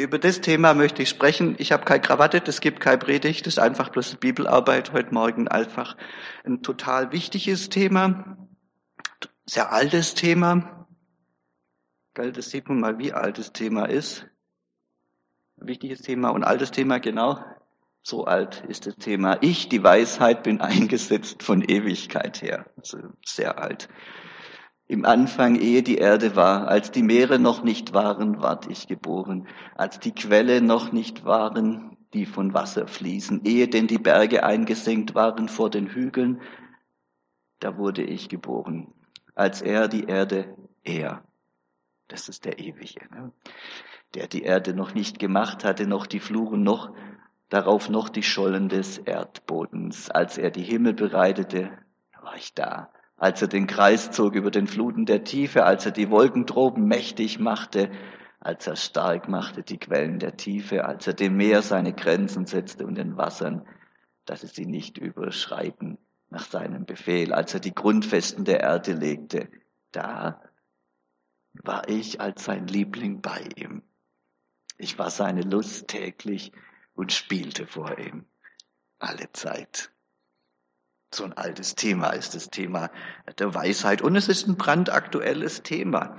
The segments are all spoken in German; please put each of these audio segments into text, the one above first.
Über das Thema möchte ich sprechen. Ich habe keine Krawatte, es gibt keine Predigt, das ist einfach bloß Bibelarbeit heute Morgen. Einfach ein total wichtiges Thema, sehr altes Thema. Gell, das sieht man mal, wie alt das Thema ist. wichtiges Thema und altes Thema, genau. So alt ist das Thema. Ich, die Weisheit, bin eingesetzt von Ewigkeit her. Also sehr alt. Im Anfang, ehe die Erde war, als die Meere noch nicht waren, ward ich geboren, als die Quelle noch nicht waren, die von Wasser fließen, ehe denn die Berge eingesenkt waren vor den Hügeln, da wurde ich geboren, als er die Erde, er, das ist der Ewige, ne? der die Erde noch nicht gemacht hatte, noch die Fluren, noch darauf noch die Schollen des Erdbodens, als er die Himmel bereitete, war ich da als er den Kreis zog über den Fluten der Tiefe, als er die Wolken droben mächtig machte, als er stark machte die Quellen der Tiefe, als er dem Meer seine Grenzen setzte und den Wassern, dass es sie nicht überschreiten nach seinem Befehl, als er die Grundfesten der Erde legte, da war ich als sein Liebling bei ihm. Ich war seine Lust täglich und spielte vor ihm alle Zeit so ein altes Thema ist das Thema der Weisheit. Und es ist ein brandaktuelles Thema.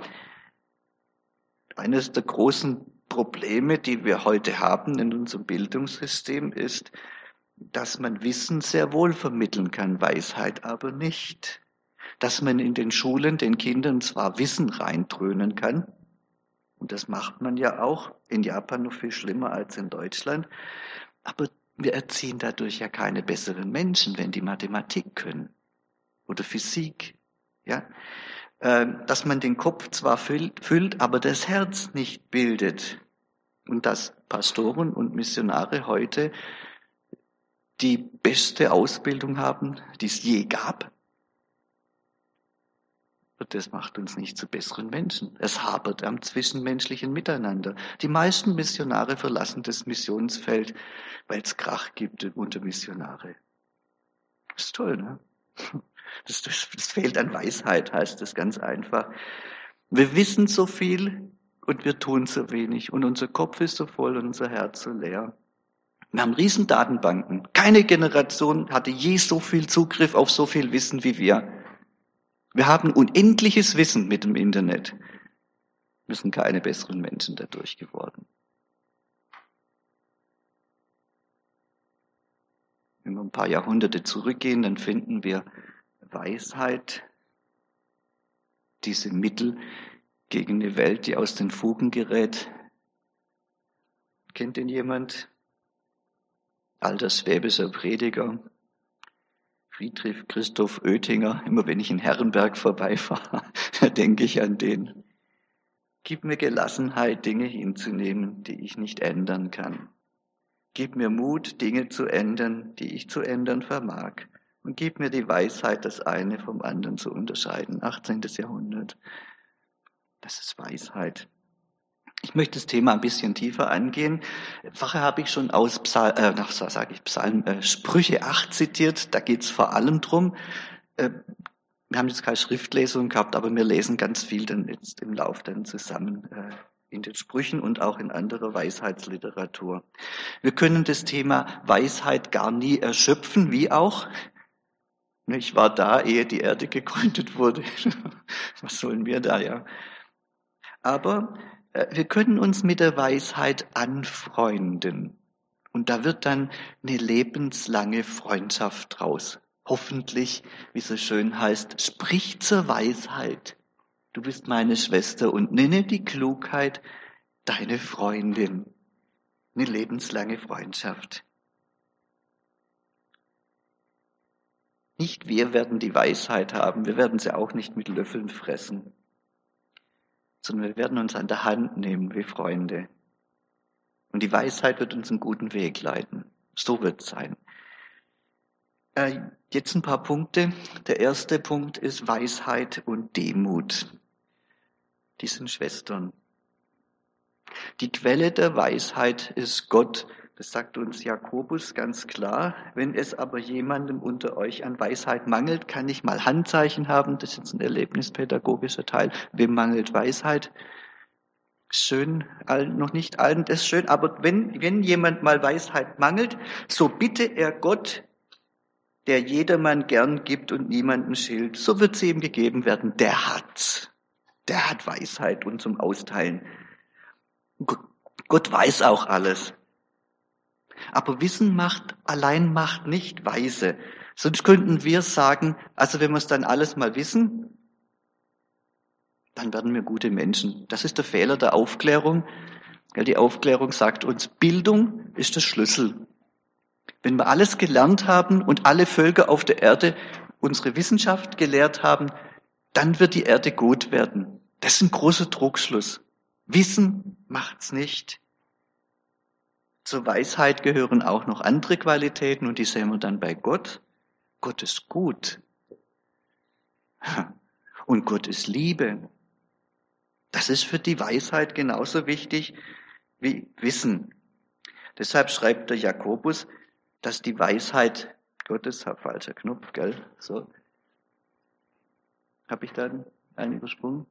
Eines der großen Probleme, die wir heute haben in unserem Bildungssystem, ist, dass man Wissen sehr wohl vermitteln kann, Weisheit aber nicht. Dass man in den Schulen den Kindern zwar Wissen reindröhnen kann, und das macht man ja auch, in Japan noch viel schlimmer als in Deutschland, aber wir erziehen dadurch ja keine besseren Menschen, wenn die Mathematik können oder Physik. Ja? Ähm, dass man den Kopf zwar füllt, füllt, aber das Herz nicht bildet. Und dass Pastoren und Missionare heute die beste Ausbildung haben, die es je gab, das macht uns nicht zu besseren Menschen. Es hapert am zwischenmenschlichen Miteinander. Die meisten Missionare verlassen das Missionsfeld, weil es Krach gibt unter Missionare. Das ist toll, ne? Das, das, das fehlt an Weisheit, heißt das ganz einfach. Wir wissen so viel und wir tun so wenig. Und unser Kopf ist so voll und unser Herz so leer. Wir haben riesen Datenbanken. Keine Generation hatte je so viel Zugriff auf so viel Wissen wie wir. Wir haben unendliches Wissen mit dem Internet. Wir sind keine besseren Menschen dadurch geworden. Wenn wir ein paar Jahrhunderte zurückgehen, dann finden wir Weisheit, diese Mittel gegen eine Welt, die aus den Fugen gerät. Kennt den jemand? Alter schwäbischer Prediger, Friedrich Christoph Oettinger, immer wenn ich in Herrenberg vorbeifahre, denke ich an den. Gib mir Gelassenheit, Dinge hinzunehmen, die ich nicht ändern kann. Gib mir Mut, Dinge zu ändern, die ich zu ändern vermag. Und gib mir die Weisheit, das eine vom anderen zu unterscheiden. 18. Jahrhundert. Das ist Weisheit. Ich möchte das Thema ein bisschen tiefer angehen. Vorher habe ich schon aus Psal äh, nach, sag ich, Psalm, äh, Sprüche 8 zitiert. Da geht es vor allem drum. Äh, wir haben jetzt keine Schriftlesung gehabt, aber wir lesen ganz viel dann jetzt im Lauf dann zusammen äh, in den Sprüchen und auch in anderer Weisheitsliteratur. Wir können das Thema Weisheit gar nie erschöpfen, wie auch. Ich war da, ehe die Erde gegründet wurde. Was sollen wir da, ja? Aber wir können uns mit der Weisheit anfreunden. Und da wird dann eine lebenslange Freundschaft draus. Hoffentlich, wie es so schön heißt, sprich zur Weisheit. Du bist meine Schwester und nenne die Klugheit deine Freundin. Eine lebenslange Freundschaft. Nicht wir werden die Weisheit haben, wir werden sie auch nicht mit Löffeln fressen sondern wir werden uns an der Hand nehmen wie Freunde. Und die Weisheit wird uns einen guten Weg leiten. So wird es sein. Äh, jetzt ein paar Punkte. Der erste Punkt ist Weisheit und Demut. Die sind Schwestern. Die Quelle der Weisheit ist Gott das sagt uns Jakobus ganz klar. Wenn es aber jemandem unter euch an Weisheit mangelt, kann ich mal Handzeichen haben. Das ist jetzt ein erlebnispädagogischer Teil. Wem mangelt Weisheit? Schön, noch nicht allen das schön, aber wenn, wenn jemand mal Weisheit mangelt, so bitte er Gott, der jedermann gern gibt und niemanden schilt, so wird sie ihm gegeben werden. Der hat, der hat Weisheit und zum Austeilen. Gott weiß auch alles. Aber Wissen macht, allein macht nicht weise. Sonst könnten wir sagen, also wenn wir es dann alles mal wissen, dann werden wir gute Menschen. Das ist der Fehler der Aufklärung. Die Aufklärung sagt uns, Bildung ist der Schlüssel. Wenn wir alles gelernt haben und alle Völker auf der Erde unsere Wissenschaft gelehrt haben, dann wird die Erde gut werden. Das ist ein großer Trugschluss. Wissen macht's nicht. Zur Weisheit gehören auch noch andere Qualitäten und die sehen wir dann bei Gott. Gott ist gut. Und Gott ist Liebe. Das ist für die Weisheit genauso wichtig wie Wissen. Deshalb schreibt der Jakobus, dass die Weisheit Gottes, falscher Knopf, gell? So. Habe ich da einen übersprungen?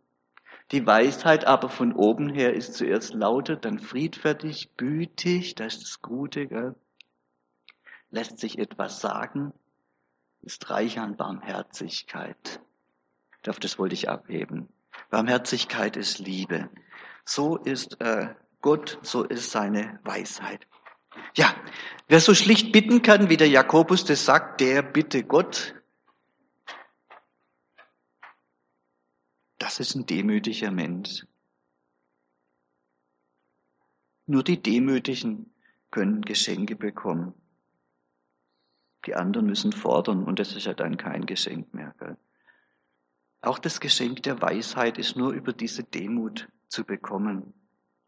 Die Weisheit aber von oben her ist zuerst lauter, dann friedfertig, gütig, das ist das Gute, gell? lässt sich etwas sagen, ist reich an Barmherzigkeit. Auf das wollte ich abheben. Barmherzigkeit ist Liebe. So ist äh, Gott, so ist seine Weisheit. Ja, wer so schlicht bitten kann, wie der Jakobus das sagt, der bitte Gott. Das ist ein demütiger Mensch. Nur die Demütigen können Geschenke bekommen. Die anderen müssen fordern und das ist ja dann kein Geschenk mehr. Gell? Auch das Geschenk der Weisheit ist nur über diese Demut zu bekommen.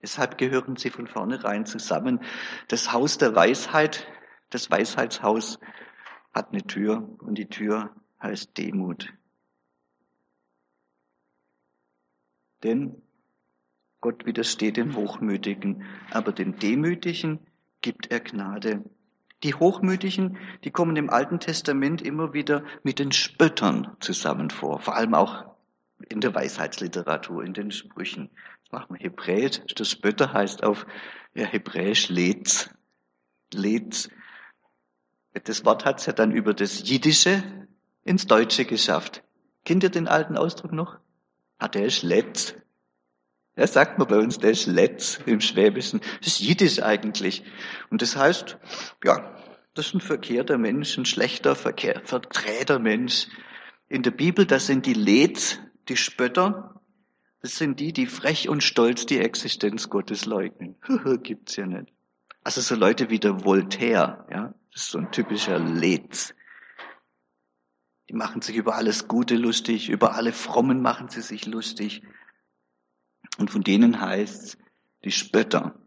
Deshalb gehören sie von vornherein zusammen. Das Haus der Weisheit, das Weisheitshaus, hat eine Tür und die Tür heißt Demut. Denn Gott widersteht den Hochmütigen, aber dem Demütigen gibt er Gnade. Die Hochmütigen, die kommen im Alten Testament immer wieder mit den Spöttern zusammen vor, vor allem auch in der Weisheitsliteratur, in den Sprüchen. Das machen wir Hebräisch, das Spötter heißt auf ja, Hebräisch Letz. Letz. Das Wort hat es ja dann über das Jiddische ins Deutsche geschafft. Kennt ihr den alten Ausdruck noch? Ah, der ist Letz. Ja, sagt man bei uns, der ist Letz im Schwäbischen. Das ist Jiddisch eigentlich. Und das heißt, ja, das ist ein verkehrter Mensch, ein schlechter, verkehr, verdrehter Mensch. In der Bibel, das sind die Letz, die Spötter. Das sind die, die frech und stolz die Existenz Gottes leugnen. Gibt's ja nicht. Also so Leute wie der Voltaire, ja, das ist so ein typischer Letz. Die machen sich über alles Gute lustig, über alle Frommen machen sie sich lustig. Und von denen heißt die Spötter.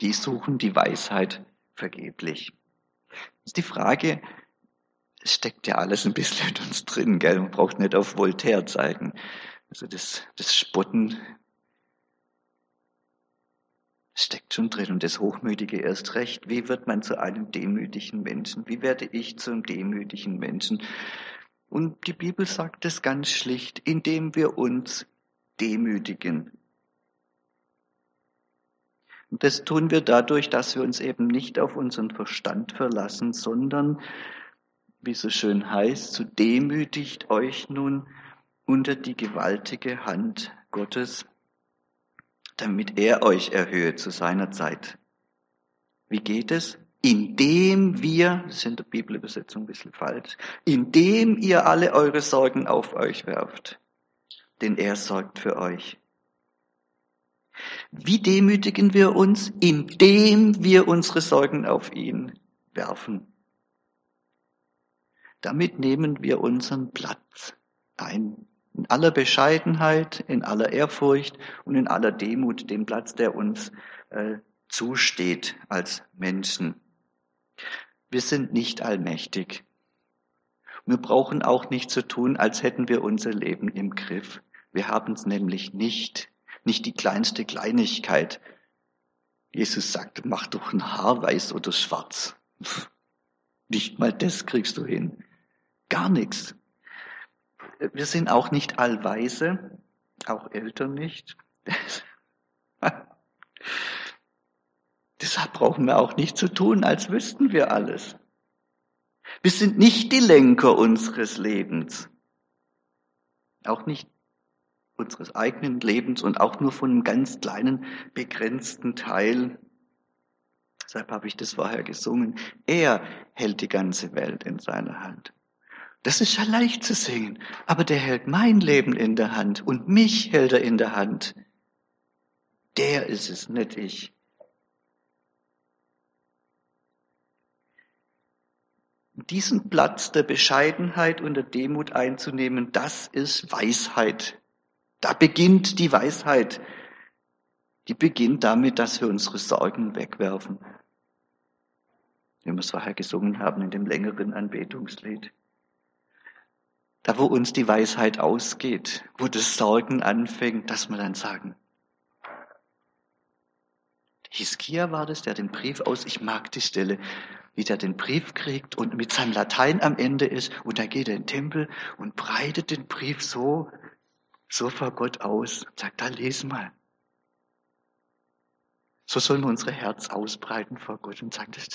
Die suchen die Weisheit vergeblich. Ist die Frage, es steckt ja alles ein bisschen in uns drin, gell? Man braucht nicht auf Voltaire zeigen. Also das, das Spotten steckt schon drin und das Hochmütige erst recht. Wie wird man zu einem demütigen Menschen? Wie werde ich zum demütigen Menschen? Und die Bibel sagt es ganz schlicht, indem wir uns demütigen. Und das tun wir dadurch, dass wir uns eben nicht auf unseren Verstand verlassen, sondern, wie so schön heißt, so demütigt euch nun unter die gewaltige Hand Gottes, damit er euch erhöhe zu seiner Zeit. Wie geht es? Indem wir, das ist in der Bibelübersetzung ein bisschen falsch, indem ihr alle eure Sorgen auf euch werft denn er sorgt für euch. Wie demütigen wir uns, indem wir unsere Sorgen auf ihn werfen? Damit nehmen wir unseren Platz ein. In aller Bescheidenheit, in aller Ehrfurcht und in aller Demut, den Platz, der uns äh, zusteht als Menschen. Wir sind nicht allmächtig. Wir brauchen auch nicht zu tun, als hätten wir unser Leben im Griff. Wir haben es nämlich nicht, nicht die kleinste Kleinigkeit. Jesus sagt, mach doch ein Haar weiß oder schwarz. Nicht mal das kriegst du hin. Gar nichts. Wir sind auch nicht allweise, auch Eltern nicht. Deshalb brauchen wir auch nicht zu tun, als wüssten wir alles. Wir sind nicht die Lenker unseres Lebens. Auch nicht unseres eigenen Lebens und auch nur von einem ganz kleinen, begrenzten Teil. Deshalb habe ich das vorher gesungen. Er hält die ganze Welt in seiner Hand. Das ist ja leicht zu singen, aber der hält mein Leben in der Hand und mich hält er in der Hand. Der ist es, nicht ich. Diesen Platz der Bescheidenheit und der Demut einzunehmen, das ist Weisheit. Da beginnt die Weisheit. Die beginnt damit, dass wir unsere Sorgen wegwerfen. Wie wir es vorher gesungen haben in dem längeren Anbetungslied. Da, wo uns die Weisheit ausgeht, wo das Sorgen anfängt, dass wir dann sagen, Hiskia war das, der den Brief aus, ich mag die Stelle, wie der den Brief kriegt und mit seinem Latein am Ende ist und dann geht er in den Tempel und breitet den Brief so so vor Gott aus und sagt, da lesen mal. So sollen wir unsere Herz ausbreiten vor Gott und sagen, das,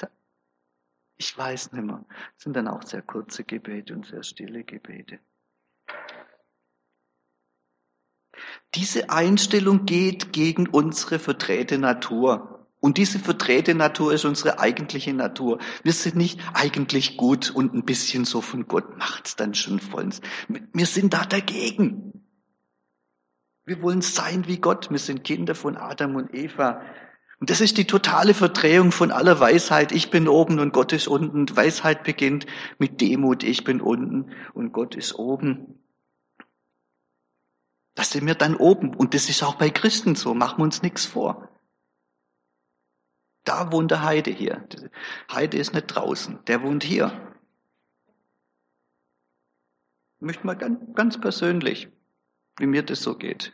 ich weiß nicht mehr. Das sind dann auch sehr kurze Gebete und sehr stille Gebete. Diese Einstellung geht gegen unsere verdrehte Natur. Und diese verdrehte Natur ist unsere eigentliche Natur. Wir sind nicht eigentlich gut und ein bisschen so von Gott macht's dann schon vollends. Wir sind da dagegen. Wir wollen sein wie Gott. Wir sind Kinder von Adam und Eva. Und das ist die totale Verdrehung von aller Weisheit. Ich bin oben und Gott ist unten. Weisheit beginnt mit Demut. Ich bin unten und Gott ist oben. Da sind wir dann oben. Und das ist auch bei Christen so. Machen wir uns nichts vor. Da wohnt der Heide hier. Heide ist nicht draußen. Der wohnt hier. Ich möchte mal ganz, ganz persönlich wie mir das so geht.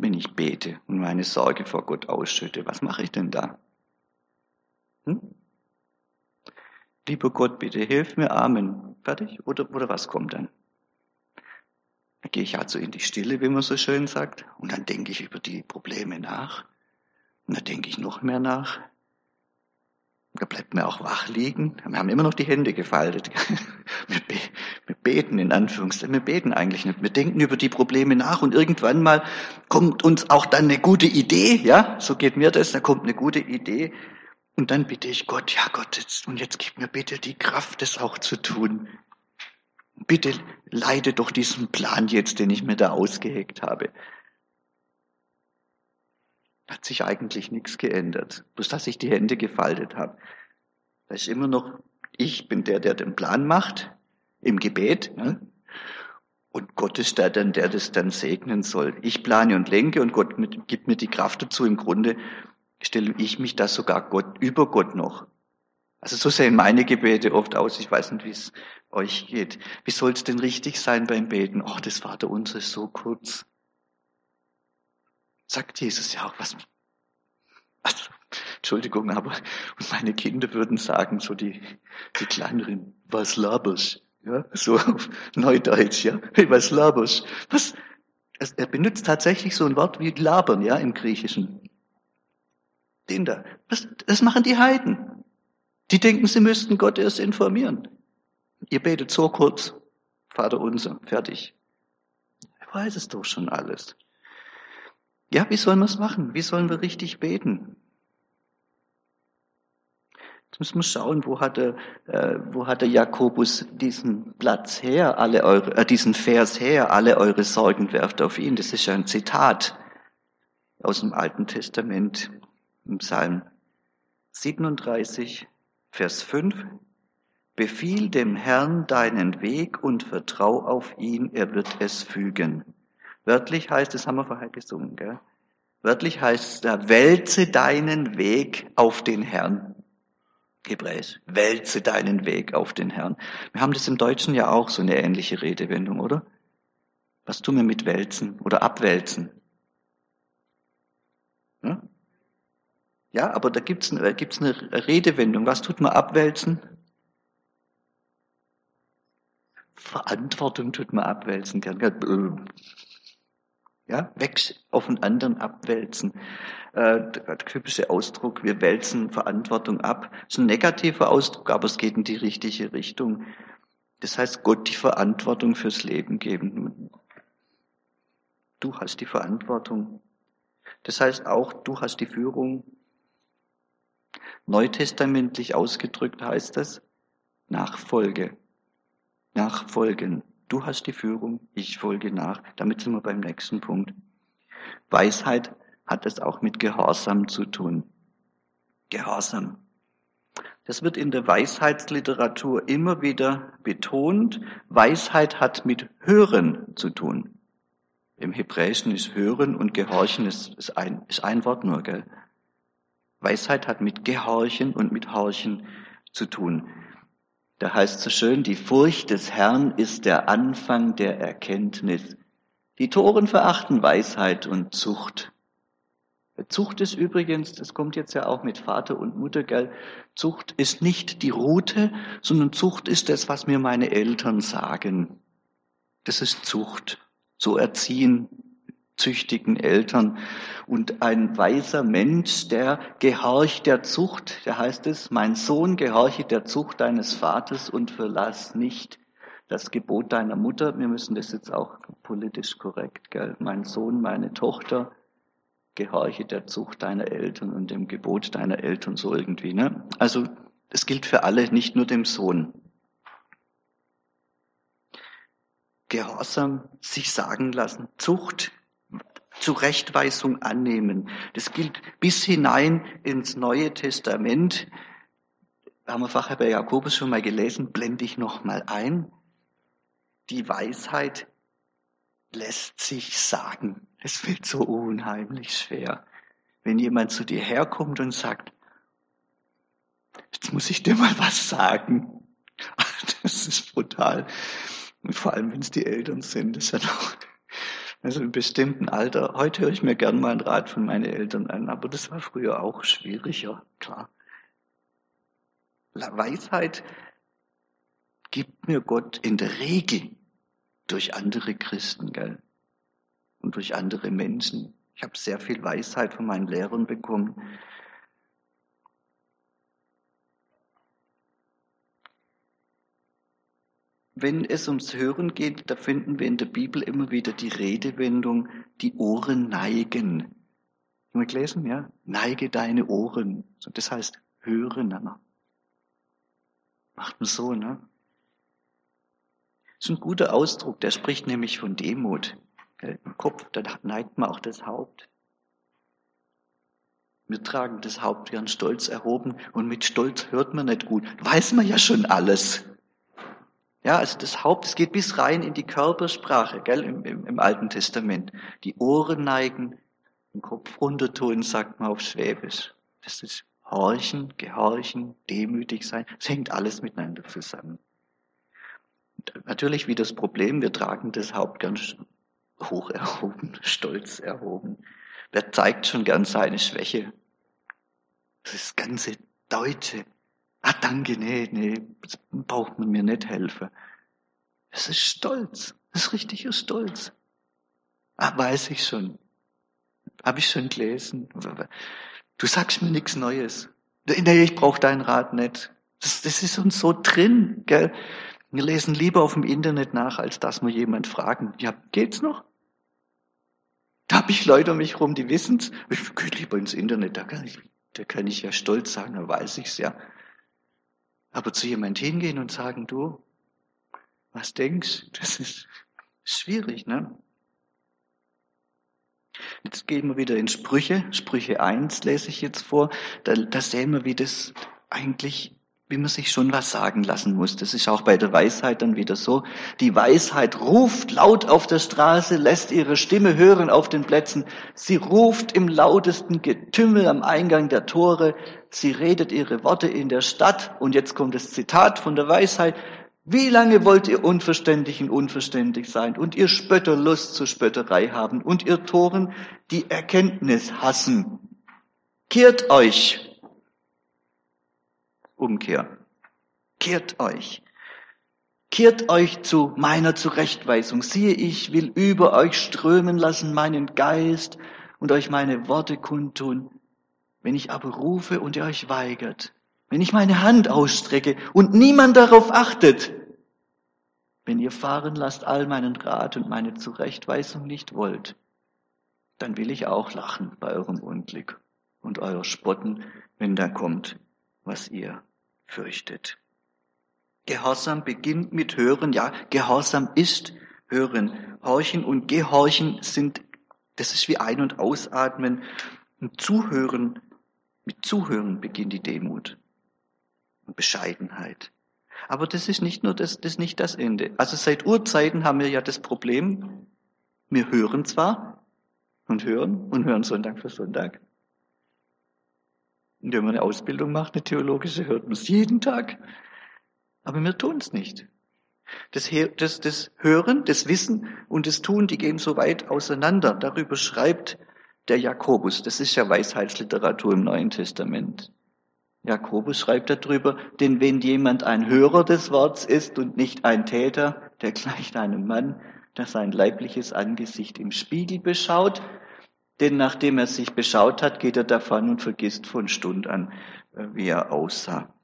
Wenn ich bete und meine Sorge vor Gott ausschütte, was mache ich denn da? Hm? Lieber Gott, bitte hilf mir, Amen. Fertig? Oder, oder was kommt dann? Dann gehe ich also in die Stille, wie man so schön sagt, und dann denke ich über die Probleme nach. Und dann denke ich noch mehr nach. Da bleibt mir auch wach liegen. Wir haben immer noch die Hände gefaltet. Wir, be wir beten in Anführungszeichen. Wir beten eigentlich nicht. Wir denken über die Probleme nach und irgendwann mal kommt uns auch dann eine gute Idee. Ja, so geht mir das. Da kommt eine gute Idee. Und dann bitte ich Gott, ja Gott, jetzt, und jetzt gib mir bitte die Kraft, das auch zu tun. Bitte leite doch diesen Plan jetzt, den ich mir da ausgeheckt habe hat sich eigentlich nichts geändert. Bloß dass ich die Hände gefaltet habe. Da ist immer noch, ich bin der, der den Plan macht, im Gebet. Ne? Und Gott ist der dann, der das dann segnen soll. Ich plane und lenke und Gott mit, gibt mir die Kraft dazu. Im Grunde stelle ich mich da sogar Gott, über Gott noch. Also so sehen meine Gebete oft aus. Ich weiß nicht, wie es euch geht. Wie soll es denn richtig sein beim Beten? Oh, das Vaterunser ist so kurz sagt Jesus ja auch was. Also, Entschuldigung, aber meine Kinder würden sagen, so die, die kleineren, was laberst? Ja, so auf Neudeutsch, ja. Hey, was laberst? Was? Er benutzt tatsächlich so ein Wort wie labern, ja, im Griechischen. Den da. Was, das machen die Heiden. Die denken, sie müssten Gott erst informieren. Ihr betet so kurz. Vater unser, fertig. Er weiß es doch schon alles. Ja, wie sollen wir es machen? Wie sollen wir richtig beten? Jetzt müssen wir schauen, wo hat der, äh, wo hat der Jakobus diesen Platz her, alle eure, äh, diesen Vers her, alle eure Sorgen werft auf ihn. Das ist ja ein Zitat aus dem Alten Testament im Psalm 37, Vers 5. Befiehl dem Herrn deinen Weg und vertrau auf ihn, er wird es fügen. Wörtlich heißt, das haben wir vorher gesungen, gell? Wörtlich heißt es da, wälze deinen Weg auf den Herrn. Hebräisch, wälze deinen Weg auf den Herrn. Wir haben das im Deutschen ja auch so eine ähnliche Redewendung, oder? Was tun wir mit wälzen oder abwälzen? Ja, ja aber da gibt's da gibt's eine Redewendung. Was tut man abwälzen? Verantwortung tut man abwälzen. Ja, weg auf den anderen abwälzen. Äh, der typische Ausdruck, wir wälzen Verantwortung ab. Ist ein negativer Ausdruck, aber es geht in die richtige Richtung. Das heißt, Gott die Verantwortung fürs Leben geben. Du hast die Verantwortung. Das heißt auch, du hast die Führung. Neutestamentlich ausgedrückt heißt das Nachfolge. Nachfolgen. Du hast die Führung, ich folge nach. Damit sind wir beim nächsten Punkt. Weisheit hat es auch mit Gehorsam zu tun. Gehorsam. Das wird in der Weisheitsliteratur immer wieder betont. Weisheit hat mit Hören zu tun. Im Hebräischen ist Hören und Gehorchen ist, ist, ein, ist ein Wort nur, gell? Weisheit hat mit Gehorchen und mit Horchen zu tun. Da heißt so schön, die Furcht des Herrn ist der Anfang der Erkenntnis. Die Toren verachten Weisheit und Zucht. Zucht ist übrigens, das kommt jetzt ja auch mit Vater und Mutter, gell? Zucht ist nicht die Route, sondern Zucht ist das, was mir meine Eltern sagen. Das ist Zucht. So erziehen züchtigen Eltern. Und ein weiser Mensch, der gehorcht der Zucht, der heißt es, mein Sohn, gehorche der Zucht deines Vaters und verlass nicht das Gebot deiner Mutter. Wir müssen das jetzt auch politisch korrekt, gell? Mein Sohn, meine Tochter, gehorche der Zucht deiner Eltern und dem Gebot deiner Eltern so irgendwie, ne? Also, das gilt für alle, nicht nur dem Sohn. Gehorsam, sich sagen lassen, Zucht, Zurechtweisung annehmen. Das gilt bis hinein ins Neue Testament. Haben wir vorher bei Jakobus schon mal gelesen, blende ich noch mal ein. Die Weisheit lässt sich sagen. Es wird so unheimlich schwer. Wenn jemand zu dir herkommt und sagt, jetzt muss ich dir mal was sagen. Das ist brutal. Und vor allem, wenn es die Eltern sind, ist ja doch also im bestimmten Alter. Heute höre ich mir gern mal einen Rat von meinen Eltern an, aber das war früher auch schwieriger, klar. Weisheit gibt mir Gott in der Regel durch andere Christen, gell? Und durch andere Menschen. Ich habe sehr viel Weisheit von meinen Lehrern bekommen. Wenn es ums Hören geht, da finden wir in der Bibel immer wieder die Redewendung, die Ohren neigen. Haben wir gelesen, ja? Neige deine Ohren. Das heißt, hören. Macht man so, ne? Das ist ein guter Ausdruck, der spricht nämlich von Demut. Im Kopf, da neigt man auch das Haupt. Wir tragen das Haupt gern stolz erhoben und mit Stolz hört man nicht gut. Weiß man ja schon alles. Ja, also das Haupt, es geht bis rein in die Körpersprache, gell, im, im, im Alten Testament. Die Ohren neigen, den Kopf runtertun, sagt man auf Schwäbisch. Das ist Horchen, Gehorchen, demütig sein. Es hängt alles miteinander zusammen. Und natürlich wie das Problem, wir tragen das Haupt ganz hoch erhoben, stolz erhoben. Wer zeigt schon gern seine Schwäche? Das ganze Deutsche, Ah, danke, nee, nee, braucht man mir nicht helfen. Das ist Stolz. Das ist richtiger Stolz. Ah, weiß ich schon. Hab ich schon gelesen. Du sagst mir nichts Neues. Nee, ich brauche deinen Rat nicht. Das, das ist uns so drin, gell? Wir lesen lieber auf dem Internet nach, als dass wir jemand fragen. Ja, geht's noch? Da habe ich Leute um mich rum, die wissen's. Ich gehe lieber ins Internet, da kann ich, da kann ich ja stolz sagen, da weiß ich's ja. Aber zu jemand hingehen und sagen, du, was denkst, das ist schwierig, ne? Jetzt gehen wir wieder in Sprüche. Sprüche 1 lese ich jetzt vor. Da, da sehen wir, wie das eigentlich wie man sich schon was sagen lassen muss. Das ist auch bei der Weisheit dann wieder so. Die Weisheit ruft laut auf der Straße, lässt ihre Stimme hören auf den Plätzen. Sie ruft im lautesten Getümmel am Eingang der Tore. Sie redet ihre Worte in der Stadt. Und jetzt kommt das Zitat von der Weisheit. Wie lange wollt ihr Unverständigen unverständig sein und ihr Spötter Lust zur Spötterei haben und ihr Toren die Erkenntnis hassen? Kehrt euch Umkehr. Kehrt euch. Kehrt euch zu meiner Zurechtweisung. Siehe, ich will über euch strömen lassen meinen Geist und euch meine Worte kundtun. Wenn ich aber rufe und ihr euch weigert, wenn ich meine Hand ausstrecke und niemand darauf achtet, wenn ihr fahren lasst all meinen Rat und meine Zurechtweisung nicht wollt, dann will ich auch lachen bei eurem Unglück und euer Spotten, wenn da kommt, was ihr fürchtet. Gehorsam beginnt mit Hören. Ja, Gehorsam ist Hören. Horchen und Gehorchen sind, das ist wie Ein- und Ausatmen. Und Zuhören, mit Zuhören beginnt die Demut und Bescheidenheit. Aber das ist nicht nur das, das ist nicht das Ende. Also seit Urzeiten haben wir ja das Problem, wir hören zwar und hören und hören Sonntag für Sonntag. Wenn man eine Ausbildung macht, eine theologische, hört man es jeden Tag. Aber wir tun es nicht. Das, das, das Hören, das Wissen und das Tun, die gehen so weit auseinander. Darüber schreibt der Jakobus. Das ist ja Weisheitsliteratur im Neuen Testament. Jakobus schreibt darüber, denn wenn jemand ein Hörer des Worts ist und nicht ein Täter, der gleicht einem Mann, der sein leibliches Angesicht im Spiegel beschaut, denn nachdem er sich beschaut hat, geht er davon und vergisst von Stund an, äh, wie er aussah.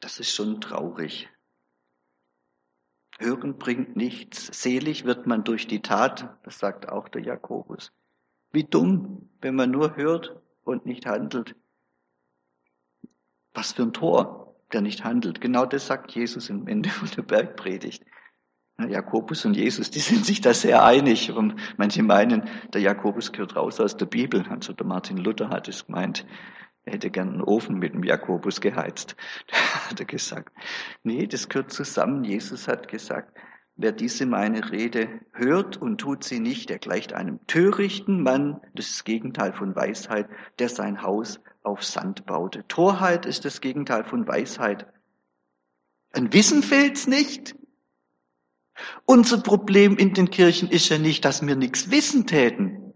Das ist schon traurig. Hören bringt nichts. Selig wird man durch die Tat, das sagt auch der Jakobus. Wie dumm, wenn man nur hört und nicht handelt. Was für ein Tor, der nicht handelt. Genau das sagt Jesus im Ende von der Bergpredigt. Jakobus und Jesus, die sind sich da sehr einig. Und manche meinen, der Jakobus gehört raus aus der Bibel. Also der Martin Luther hat es gemeint. Er hätte gern einen Ofen mit dem Jakobus geheizt, hat er gesagt. Nee, das gehört zusammen. Jesus hat gesagt, wer diese meine Rede hört und tut sie nicht, der gleicht einem törichten Mann, das ist das Gegenteil von Weisheit, der sein Haus auf Sand baute. Torheit ist das Gegenteil von Weisheit. An Wissen fehlt's nicht. Unser Problem in den Kirchen ist ja nicht, dass wir nichts wissen täten.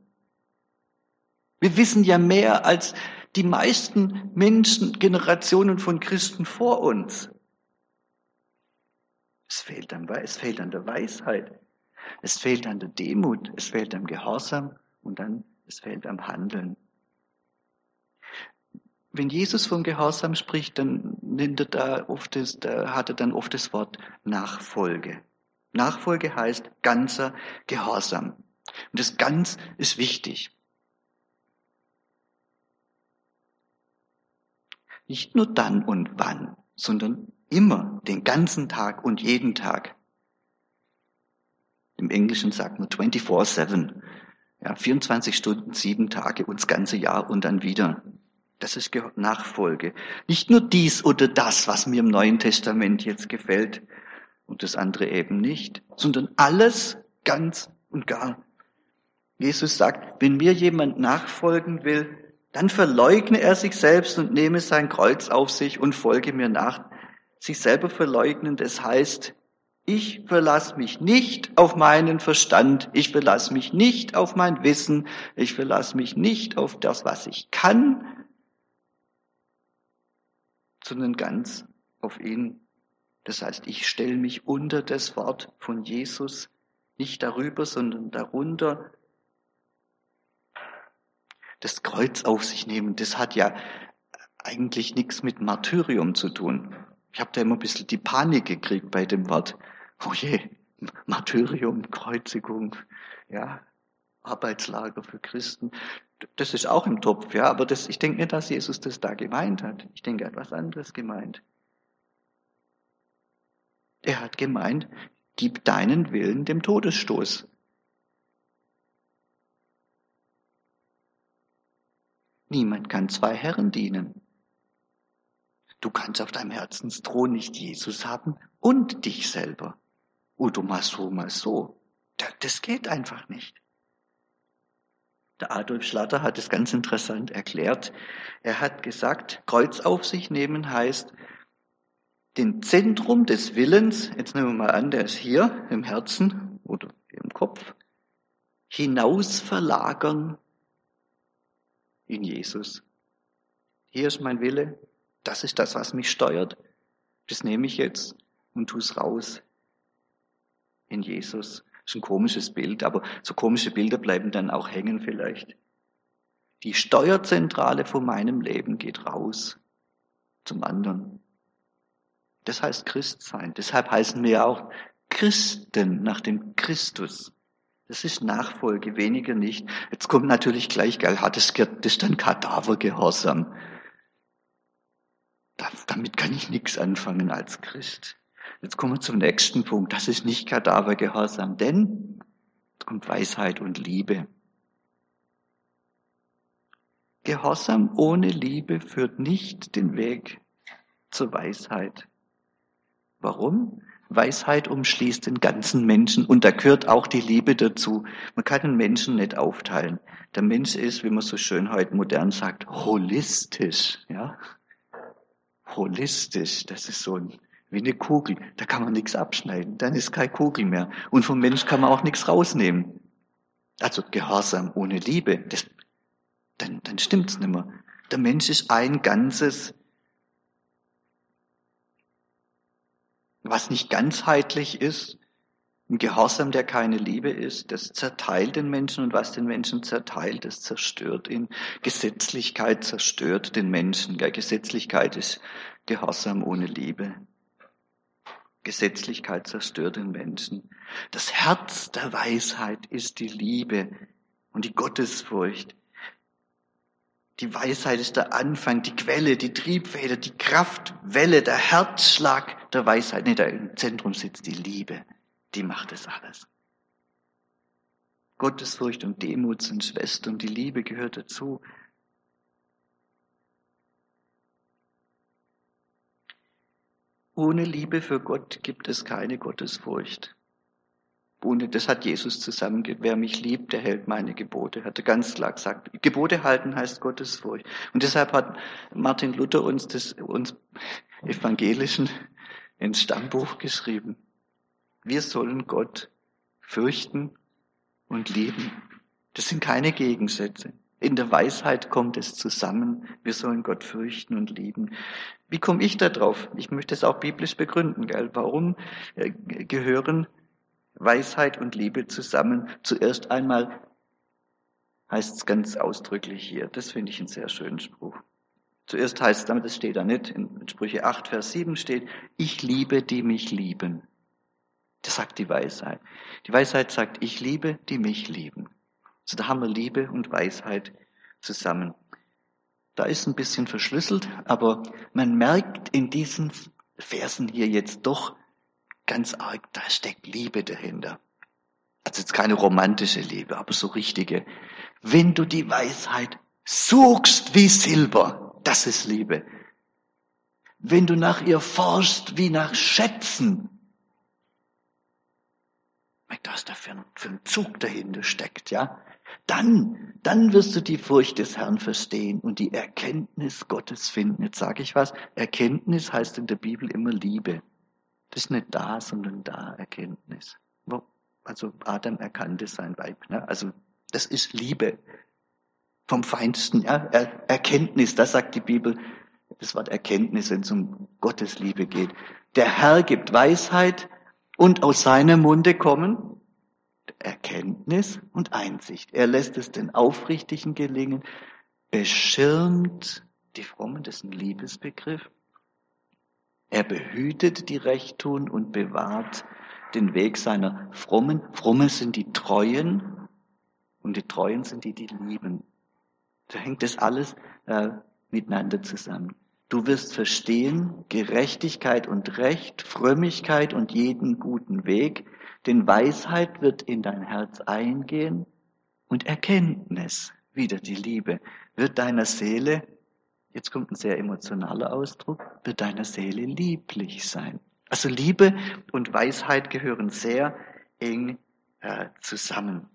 Wir wissen ja mehr als die meisten Menschen, Generationen von Christen vor uns. Es fehlt an, es fehlt an der Weisheit. Es fehlt an der Demut. Es fehlt am Gehorsam und dann es fehlt am Handeln. Wenn Jesus vom Gehorsam spricht, dann nennt er da oft das, da hat er dann oft das Wort Nachfolge. Nachfolge heißt ganzer Gehorsam. Und das ganz ist wichtig. Nicht nur dann und wann, sondern immer, den ganzen Tag und jeden Tag. Im Englischen sagt man 24-7. Ja, 24 Stunden, sieben Tage und das ganze Jahr und dann wieder. Das ist Nachfolge. Nicht nur dies oder das, was mir im Neuen Testament jetzt gefällt und das andere eben nicht, sondern alles ganz und gar. Jesus sagt, wenn mir jemand nachfolgen will, dann verleugne er sich selbst und nehme sein Kreuz auf sich und folge mir nach. Sich selber verleugnen, das heißt, ich verlasse mich nicht auf meinen Verstand, ich verlasse mich nicht auf mein Wissen, ich verlasse mich nicht auf das, was ich kann, sondern ganz auf ihn. Das heißt, ich stelle mich unter das Wort von Jesus, nicht darüber, sondern darunter das Kreuz auf sich nehmen, das hat ja eigentlich nichts mit Martyrium zu tun. Ich habe da immer ein bisschen die Panik gekriegt bei dem Wort. Oh je, Martyrium, Kreuzigung, ja, Arbeitslager für Christen. Das ist auch im Topf, ja, aber das, ich denke nicht, dass Jesus das da gemeint hat. Ich denke, er hat was anderes gemeint. Er hat gemeint, gib deinen Willen dem Todesstoß. Niemand kann zwei Herren dienen. Du kannst auf deinem Herzensthron nicht Jesus haben und dich selber. Oder mal so, mal so. Das geht einfach nicht. Der Adolf Schlatter hat es ganz interessant erklärt. Er hat gesagt, Kreuz auf sich nehmen heißt, den Zentrum des Willens, jetzt nehmen wir mal an, der ist hier im Herzen oder im Kopf, hinaus verlagern in Jesus. Hier ist mein Wille, das ist das, was mich steuert. Das nehme ich jetzt und tue es raus in Jesus. Das ist ein komisches Bild, aber so komische Bilder bleiben dann auch hängen vielleicht. Die Steuerzentrale von meinem Leben geht raus zum anderen. Das heißt Christ sein. Deshalb heißen wir auch Christen nach dem Christus. Das ist Nachfolge, weniger nicht. Jetzt kommt natürlich gleich, geil, hat es das ist dann Kadavergehorsam. Damit kann ich nichts anfangen als Christ. Jetzt kommen wir zum nächsten Punkt. Das ist nicht Kadavergehorsam, denn es kommt Weisheit und Liebe. Gehorsam ohne Liebe führt nicht den Weg zur Weisheit. Warum? Weisheit umschließt den ganzen Menschen und da gehört auch die Liebe dazu. Man kann den Menschen nicht aufteilen. Der Mensch ist, wie man so schön heute modern sagt, holistisch, ja. Holistisch, das ist so ein, wie eine Kugel. Da kann man nichts abschneiden. Dann ist keine Kugel mehr. Und vom Mensch kann man auch nichts rausnehmen. Also Gehorsam ohne Liebe, das, dann, dann stimmt's nicht mehr. Der Mensch ist ein ganzes Was nicht ganzheitlich ist, ein Gehorsam, der keine Liebe ist, das zerteilt den Menschen und was den Menschen zerteilt, das zerstört ihn. Gesetzlichkeit zerstört den Menschen. Gesetzlichkeit ist Gehorsam ohne Liebe. Gesetzlichkeit zerstört den Menschen. Das Herz der Weisheit ist die Liebe und die Gottesfurcht. Die Weisheit ist der Anfang, die Quelle, die Triebfeder, die Kraftwelle, der Herzschlag der Weisheit. Da im Zentrum sitzt die Liebe. Die macht es alles. Gottesfurcht und Demut sind Schwestern, die Liebe gehört dazu. Ohne Liebe für Gott gibt es keine Gottesfurcht. Ohne, das hat Jesus zusammengegeben. Wer mich liebt, der hält meine Gebote. Hat er ganz klar gesagt. Gebote halten heißt Gottesfurcht. Und deshalb hat Martin Luther uns das, uns Evangelischen ins Stammbuch geschrieben. Wir sollen Gott fürchten und lieben. Das sind keine Gegensätze. In der Weisheit kommt es zusammen. Wir sollen Gott fürchten und lieben. Wie komme ich da drauf? Ich möchte es auch biblisch begründen. Gell? Warum äh, gehören Weisheit und Liebe zusammen. Zuerst einmal heißt es ganz ausdrücklich hier. Das finde ich einen sehr schönen Spruch. Zuerst heißt es, damit das steht da nicht, in Sprüche 8, Vers 7 steht, ich liebe, die mich lieben. Das sagt die Weisheit. Die Weisheit sagt, ich liebe, die mich lieben. Also da haben wir Liebe und Weisheit zusammen. Da ist ein bisschen verschlüsselt, aber man merkt in diesen Versen hier jetzt doch, ganz arg, da steckt Liebe dahinter. Also jetzt keine romantische Liebe, aber so richtige. Wenn du die Weisheit suchst wie Silber, das ist Liebe. Wenn du nach ihr forschst wie nach Schätzen, was da für ein, Zug dahinter steckt, ja, dann, dann wirst du die Furcht des Herrn verstehen und die Erkenntnis Gottes finden. Jetzt sage ich was, Erkenntnis heißt in der Bibel immer Liebe. Das ist nicht da, sondern da Erkenntnis. Also Adam erkannte sein Weib. Ne? Also das ist Liebe vom Feinsten. Ja? Er Erkenntnis, das sagt die Bibel. Das Wort Erkenntnis, wenn es um Gottes Liebe geht. Der Herr gibt Weisheit und aus seinem Munde kommen Erkenntnis und Einsicht. Er lässt es den Aufrichtigen gelingen, beschirmt die Frommen, das ist ein Liebesbegriff, er behütet die Rechtun und bewahrt den Weg seiner Frommen. Fromme sind die Treuen und die Treuen sind die, die lieben. Da hängt das alles äh, miteinander zusammen. Du wirst verstehen, Gerechtigkeit und Recht, Frömmigkeit und jeden guten Weg, denn Weisheit wird in dein Herz eingehen und Erkenntnis, wieder die Liebe, wird deiner Seele jetzt kommt ein sehr emotionaler Ausdruck, wird deiner Seele lieblich sein. Also Liebe und Weisheit gehören sehr eng äh, zusammen.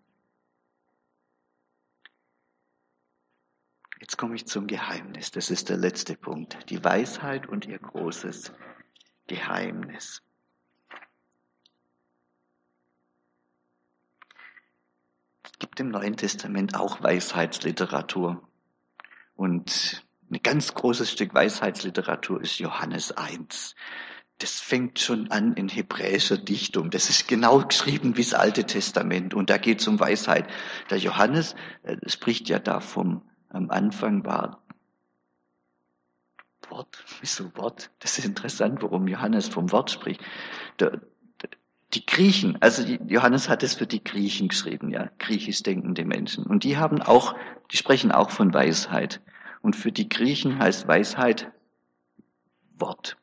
Jetzt komme ich zum Geheimnis. Das ist der letzte Punkt. Die Weisheit und ihr großes Geheimnis. Es gibt im Neuen Testament auch Weisheitsliteratur. Und Ein ganz großes Stück Weisheitsliteratur ist Johannes 1. Das fängt schon an in hebräischer Dichtung. Das ist genau geschrieben wie das Alte Testament. Und da geht es um Weisheit. Der Johannes äh, spricht ja da vom, am Anfang war Wort. Wieso Wort? Das ist interessant, warum Johannes vom Wort spricht. Der, die Griechen, also Johannes hat es für die Griechen geschrieben, ja, griechisch denkende Menschen. Und die haben auch, die sprechen auch von Weisheit. Und für die Griechen heißt Weisheit Wort.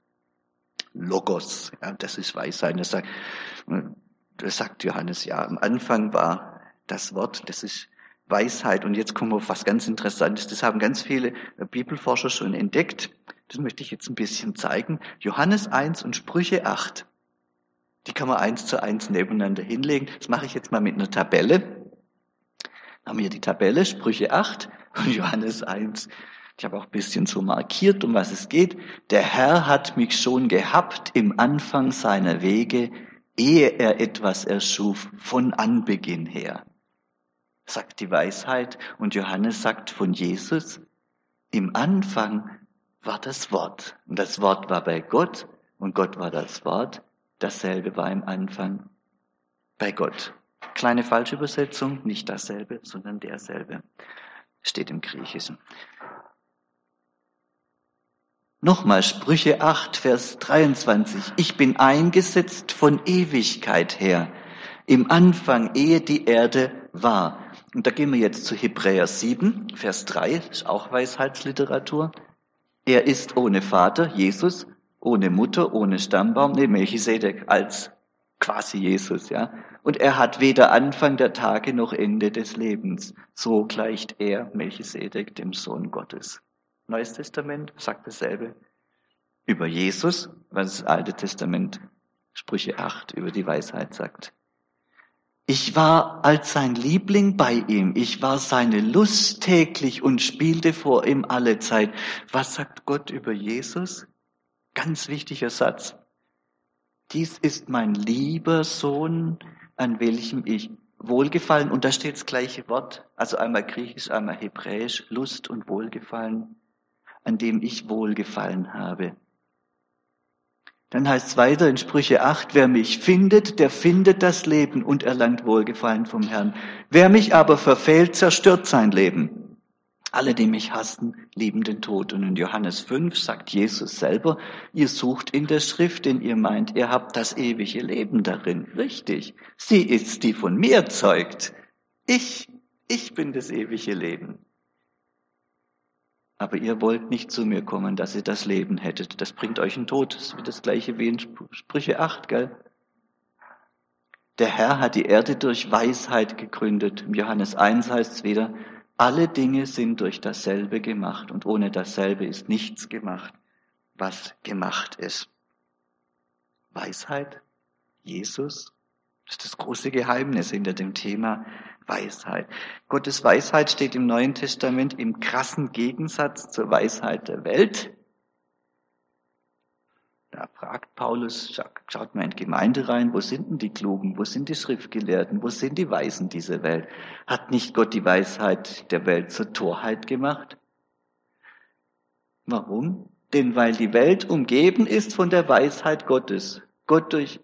Logos, ja, das ist Weisheit. Das sagt, das sagt Johannes, ja, am Anfang war das Wort, das ist Weisheit. Und jetzt kommen wir auf was ganz Interessantes. Das haben ganz viele Bibelforscher schon entdeckt. Das möchte ich jetzt ein bisschen zeigen. Johannes 1 und Sprüche 8. Die kann man eins zu eins nebeneinander hinlegen. Das mache ich jetzt mal mit einer Tabelle. Dann haben wir die Tabelle, Sprüche 8 und Johannes 1. Ich habe auch ein bisschen so markiert, um was es geht. Der Herr hat mich schon gehabt im Anfang seiner Wege, ehe er etwas erschuf, von Anbeginn her. Sagt die Weisheit und Johannes sagt von Jesus, im Anfang war das Wort. Und das Wort war bei Gott und Gott war das Wort. Dasselbe war im Anfang bei Gott. Kleine Falschübersetzung, nicht dasselbe, sondern derselbe. Steht im Griechischen. Nochmal Sprüche 8, Vers 23. Ich bin eingesetzt von Ewigkeit her, im Anfang, ehe die Erde war. Und da gehen wir jetzt zu Hebräer 7, Vers 3, ist auch Weisheitsliteratur. Er ist ohne Vater, Jesus, ohne Mutter, ohne Stammbaum, nee, Melchisedek als quasi Jesus, ja. Und er hat weder Anfang der Tage noch Ende des Lebens. So gleicht er, Melchisedek, dem Sohn Gottes. Neues Testament sagt dasselbe über Jesus, was das Alte Testament, Sprüche 8, über die Weisheit sagt. Ich war als sein Liebling bei ihm. Ich war seine Lust täglich und spielte vor ihm alle Zeit. Was sagt Gott über Jesus? Ganz wichtiger Satz. Dies ist mein lieber Sohn, an welchem ich Wohlgefallen, und da steht das gleiche Wort, also einmal griechisch, einmal hebräisch, Lust und Wohlgefallen, an dem ich Wohlgefallen habe. Dann heißt es weiter in Sprüche 8, wer mich findet, der findet das Leben und erlangt Wohlgefallen vom Herrn. Wer mich aber verfehlt, zerstört sein Leben. Alle, die mich hassen, lieben den Tod. Und in Johannes 5 sagt Jesus selber, ihr sucht in der Schrift, denn ihr meint, ihr habt das ewige Leben darin. Richtig. Sie ist, die von mir zeugt. Ich, ich bin das ewige Leben. Aber ihr wollt nicht zu mir kommen, dass ihr das Leben hättet. Das bringt euch in Tod. Das ist das gleiche wie in Sprüche 8, gell? Der Herr hat die Erde durch Weisheit gegründet. Im Johannes 1 heißt es wieder, alle Dinge sind durch dasselbe gemacht und ohne dasselbe ist nichts gemacht, was gemacht ist. Weisheit, Jesus, das ist das große Geheimnis hinter dem Thema Weisheit. Gottes Weisheit steht im Neuen Testament im krassen Gegensatz zur Weisheit der Welt. Da fragt Paulus, schaut mal in die Gemeinde rein, wo sind denn die Klugen, wo sind die Schriftgelehrten, wo sind die Weisen dieser Welt? Hat nicht Gott die Weisheit der Welt zur Torheit gemacht? Warum? Denn weil die Welt umgeben ist von der Weisheit Gottes. Gott durch,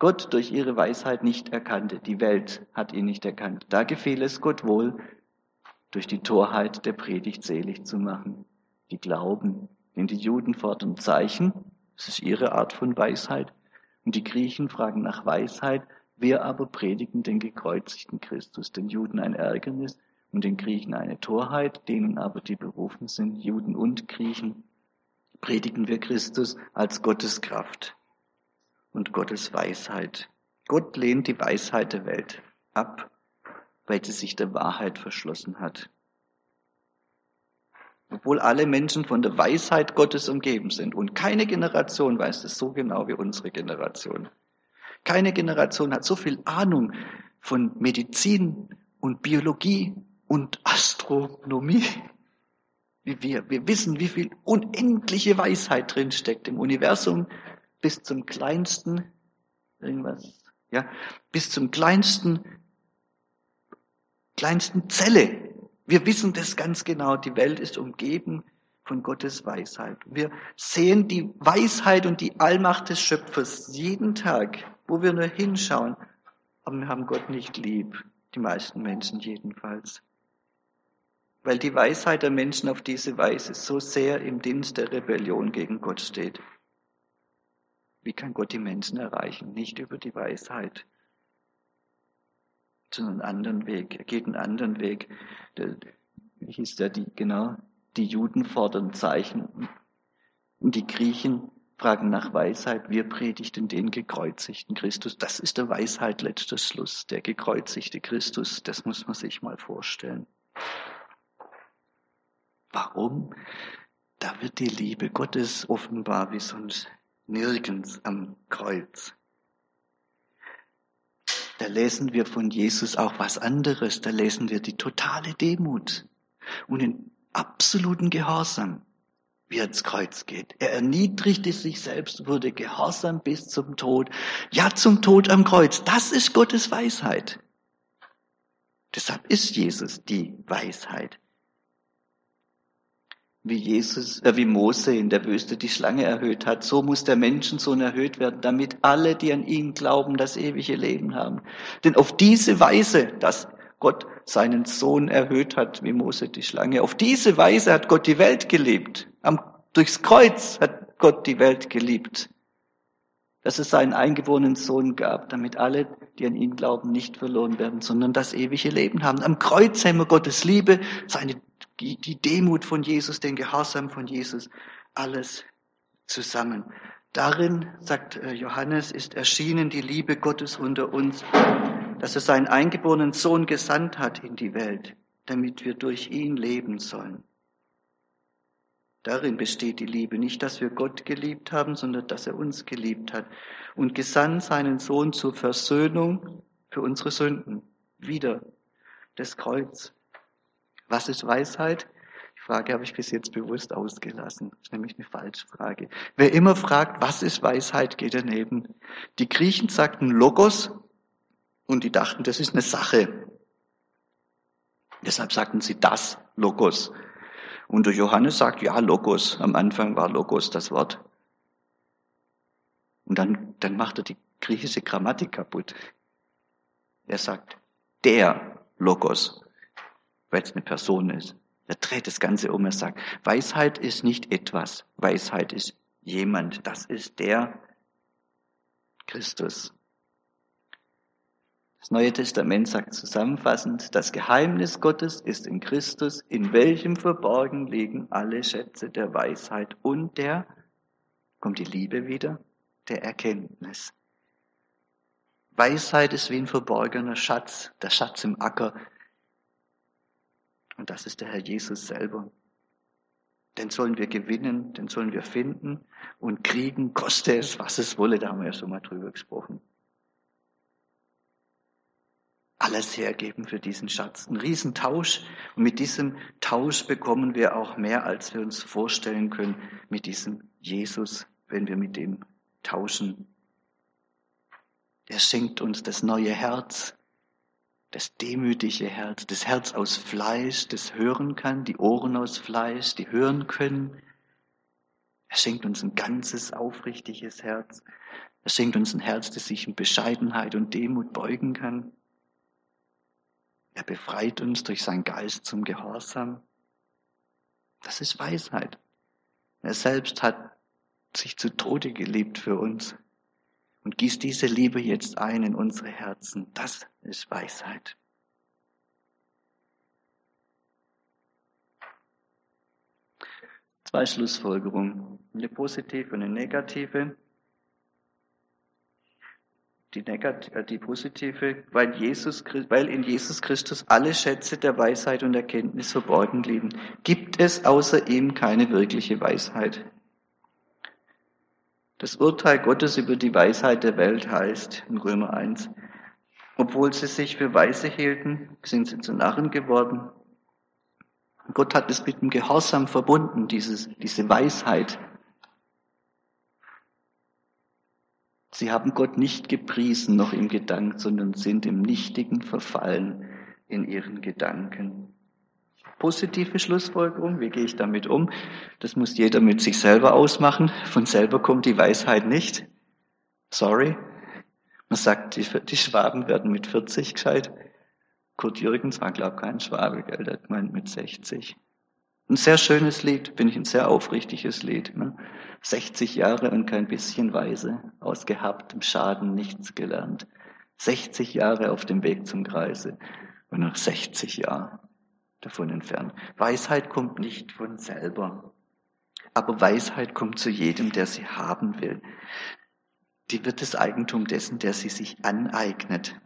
Gott durch ihre Weisheit nicht erkannte. Die Welt hat ihn nicht erkannt. Da gefiel es Gott wohl, durch die Torheit der Predigt selig zu machen. Die glauben, denn die Juden fordern Zeichen, das ist ihre Art von Weisheit. Und die Griechen fragen nach Weisheit, wir aber predigen den gekreuzigten Christus, den Juden ein Ärgernis und den Griechen eine Torheit, denen aber die berufen sind, Juden und Griechen, predigen wir Christus als Gottes Kraft und Gottes Weisheit. Gott lehnt die Weisheit der Welt ab, weil sie sich der Wahrheit verschlossen hat obwohl alle Menschen von der Weisheit Gottes umgeben sind. Und keine Generation weiß es so genau wie unsere Generation. Keine Generation hat so viel Ahnung von Medizin und Biologie und Astronomie wie wir. Wir wissen, wie viel unendliche Weisheit drin steckt im Universum bis zum kleinsten, irgendwas, ja, bis zum kleinsten, kleinsten Zelle wir wissen das ganz genau. Die Welt ist umgeben von Gottes Weisheit. Wir sehen die Weisheit und die Allmacht des Schöpfers jeden Tag, wo wir nur hinschauen. Aber wir haben Gott nicht lieb, die meisten Menschen jedenfalls. Weil die Weisheit der Menschen auf diese Weise so sehr im Dienst der Rebellion gegen Gott steht. Wie kann Gott die Menschen erreichen? Nicht über die Weisheit, sondern einen anderen Weg. Er geht einen anderen Weg. Der, wie hieß der, die, genau, die Juden fordern Zeichen und die Griechen fragen nach Weisheit. Wir predigten den gekreuzigten Christus. Das ist der Weisheit letzter Schluss. Der gekreuzigte Christus, das muss man sich mal vorstellen. Warum? Da wird die Liebe Gottes offenbar wie sonst nirgends am Kreuz. Da lesen wir von Jesus auch was anderes. Da lesen wir die totale Demut und den absoluten Gehorsam, wie er ins Kreuz geht. Er erniedrigte sich selbst, wurde gehorsam bis zum Tod. Ja, zum Tod am Kreuz. Das ist Gottes Weisheit. Deshalb ist Jesus die Weisheit wie Jesus, äh, wie Mose in der Wüste die Schlange erhöht hat, so muss der Menschensohn erhöht werden, damit alle, die an ihn glauben, das ewige Leben haben. Denn auf diese Weise, dass Gott seinen Sohn erhöht hat, wie Mose die Schlange, auf diese Weise hat Gott die Welt geliebt. Am, durchs Kreuz hat Gott die Welt geliebt. Dass es seinen eingeborenen Sohn gab, damit alle, die an ihn glauben, nicht verloren werden, sondern das ewige Leben haben. Am Kreuz haben wir Gottes Liebe, seine die, die Demut von Jesus, den Gehorsam von Jesus, alles zusammen. Darin, sagt äh, Johannes, ist erschienen die Liebe Gottes unter uns, dass er seinen eingeborenen Sohn gesandt hat in die Welt, damit wir durch ihn leben sollen. Darin besteht die Liebe, nicht, dass wir Gott geliebt haben, sondern dass er uns geliebt hat und gesandt seinen Sohn zur Versöhnung für unsere Sünden. Wieder das Kreuz. Was ist Weisheit? Die Frage habe ich bis jetzt bewusst ausgelassen. Das ist nämlich eine falsche Frage. Wer immer fragt, was ist Weisheit, geht daneben. Die Griechen sagten Logos und die dachten, das ist eine Sache. Deshalb sagten sie das Logos. Und der Johannes sagt, ja, Logos. Am Anfang war Logos das Wort. Und dann, dann macht er die griechische Grammatik kaputt. Er sagt, der Logos weil es eine Person ist. Er dreht das Ganze um, er sagt, Weisheit ist nicht etwas, Weisheit ist jemand, das ist der Christus. Das Neue Testament sagt zusammenfassend, das Geheimnis Gottes ist in Christus, in welchem verborgen liegen alle Schätze der Weisheit und der, kommt die Liebe wieder, der Erkenntnis. Weisheit ist wie ein verborgener Schatz, der Schatz im Acker, und das ist der Herr Jesus selber. Den sollen wir gewinnen, den sollen wir finden und kriegen, koste es, was es wolle. Da haben wir ja schon mal drüber gesprochen. Alles hergeben für diesen Schatz. Ein Riesentausch. Und mit diesem Tausch bekommen wir auch mehr, als wir uns vorstellen können, mit diesem Jesus, wenn wir mit dem tauschen. Er schenkt uns das neue Herz, das demütige Herz, das Herz aus Fleisch, das hören kann, die Ohren aus Fleisch, die hören können. Er schenkt uns ein ganzes, aufrichtiges Herz. Er schenkt uns ein Herz, das sich in Bescheidenheit und Demut beugen kann. Er befreit uns durch seinen Geist zum Gehorsam. Das ist Weisheit. Er selbst hat sich zu Tode geliebt für uns und gießt diese Liebe jetzt ein in unsere Herzen. Das ist Weisheit. Zwei Schlussfolgerungen, eine positive und eine negative. Die, negative, äh, die positive, weil, Jesus, weil in Jesus Christus alle Schätze der Weisheit und Erkenntnis verborgen liegen, gibt es außer ihm keine wirkliche Weisheit. Das Urteil Gottes über die Weisheit der Welt heißt in Römer 1, obwohl sie sich für Weise hielten, sind sie zu Narren geworden. Gott hat es mit dem Gehorsam verbunden, dieses, diese Weisheit. Sie haben Gott nicht gepriesen noch im Gedanken, sondern sind im Nichtigen verfallen in ihren Gedanken. Positive Schlussfolgerung, wie gehe ich damit um? Das muss jeder mit sich selber ausmachen. Von selber kommt die Weisheit nicht. Sorry. Man sagt, die, die Schwaben werden mit 40 gescheit. Kurt Jürgens war, glaube ich, kein Schwabe, gell? der meint mit 60. Ein sehr schönes Lied, finde ich ein sehr aufrichtiges Lied. Ne? 60 Jahre und kein bisschen weise, aus gehabtem Schaden nichts gelernt. 60 Jahre auf dem Weg zum Kreise und nach 60 Jahren davon entfernt. Weisheit kommt nicht von selber, aber Weisheit kommt zu jedem, der sie haben will. Die wird das Eigentum dessen, der sie sich aneignet.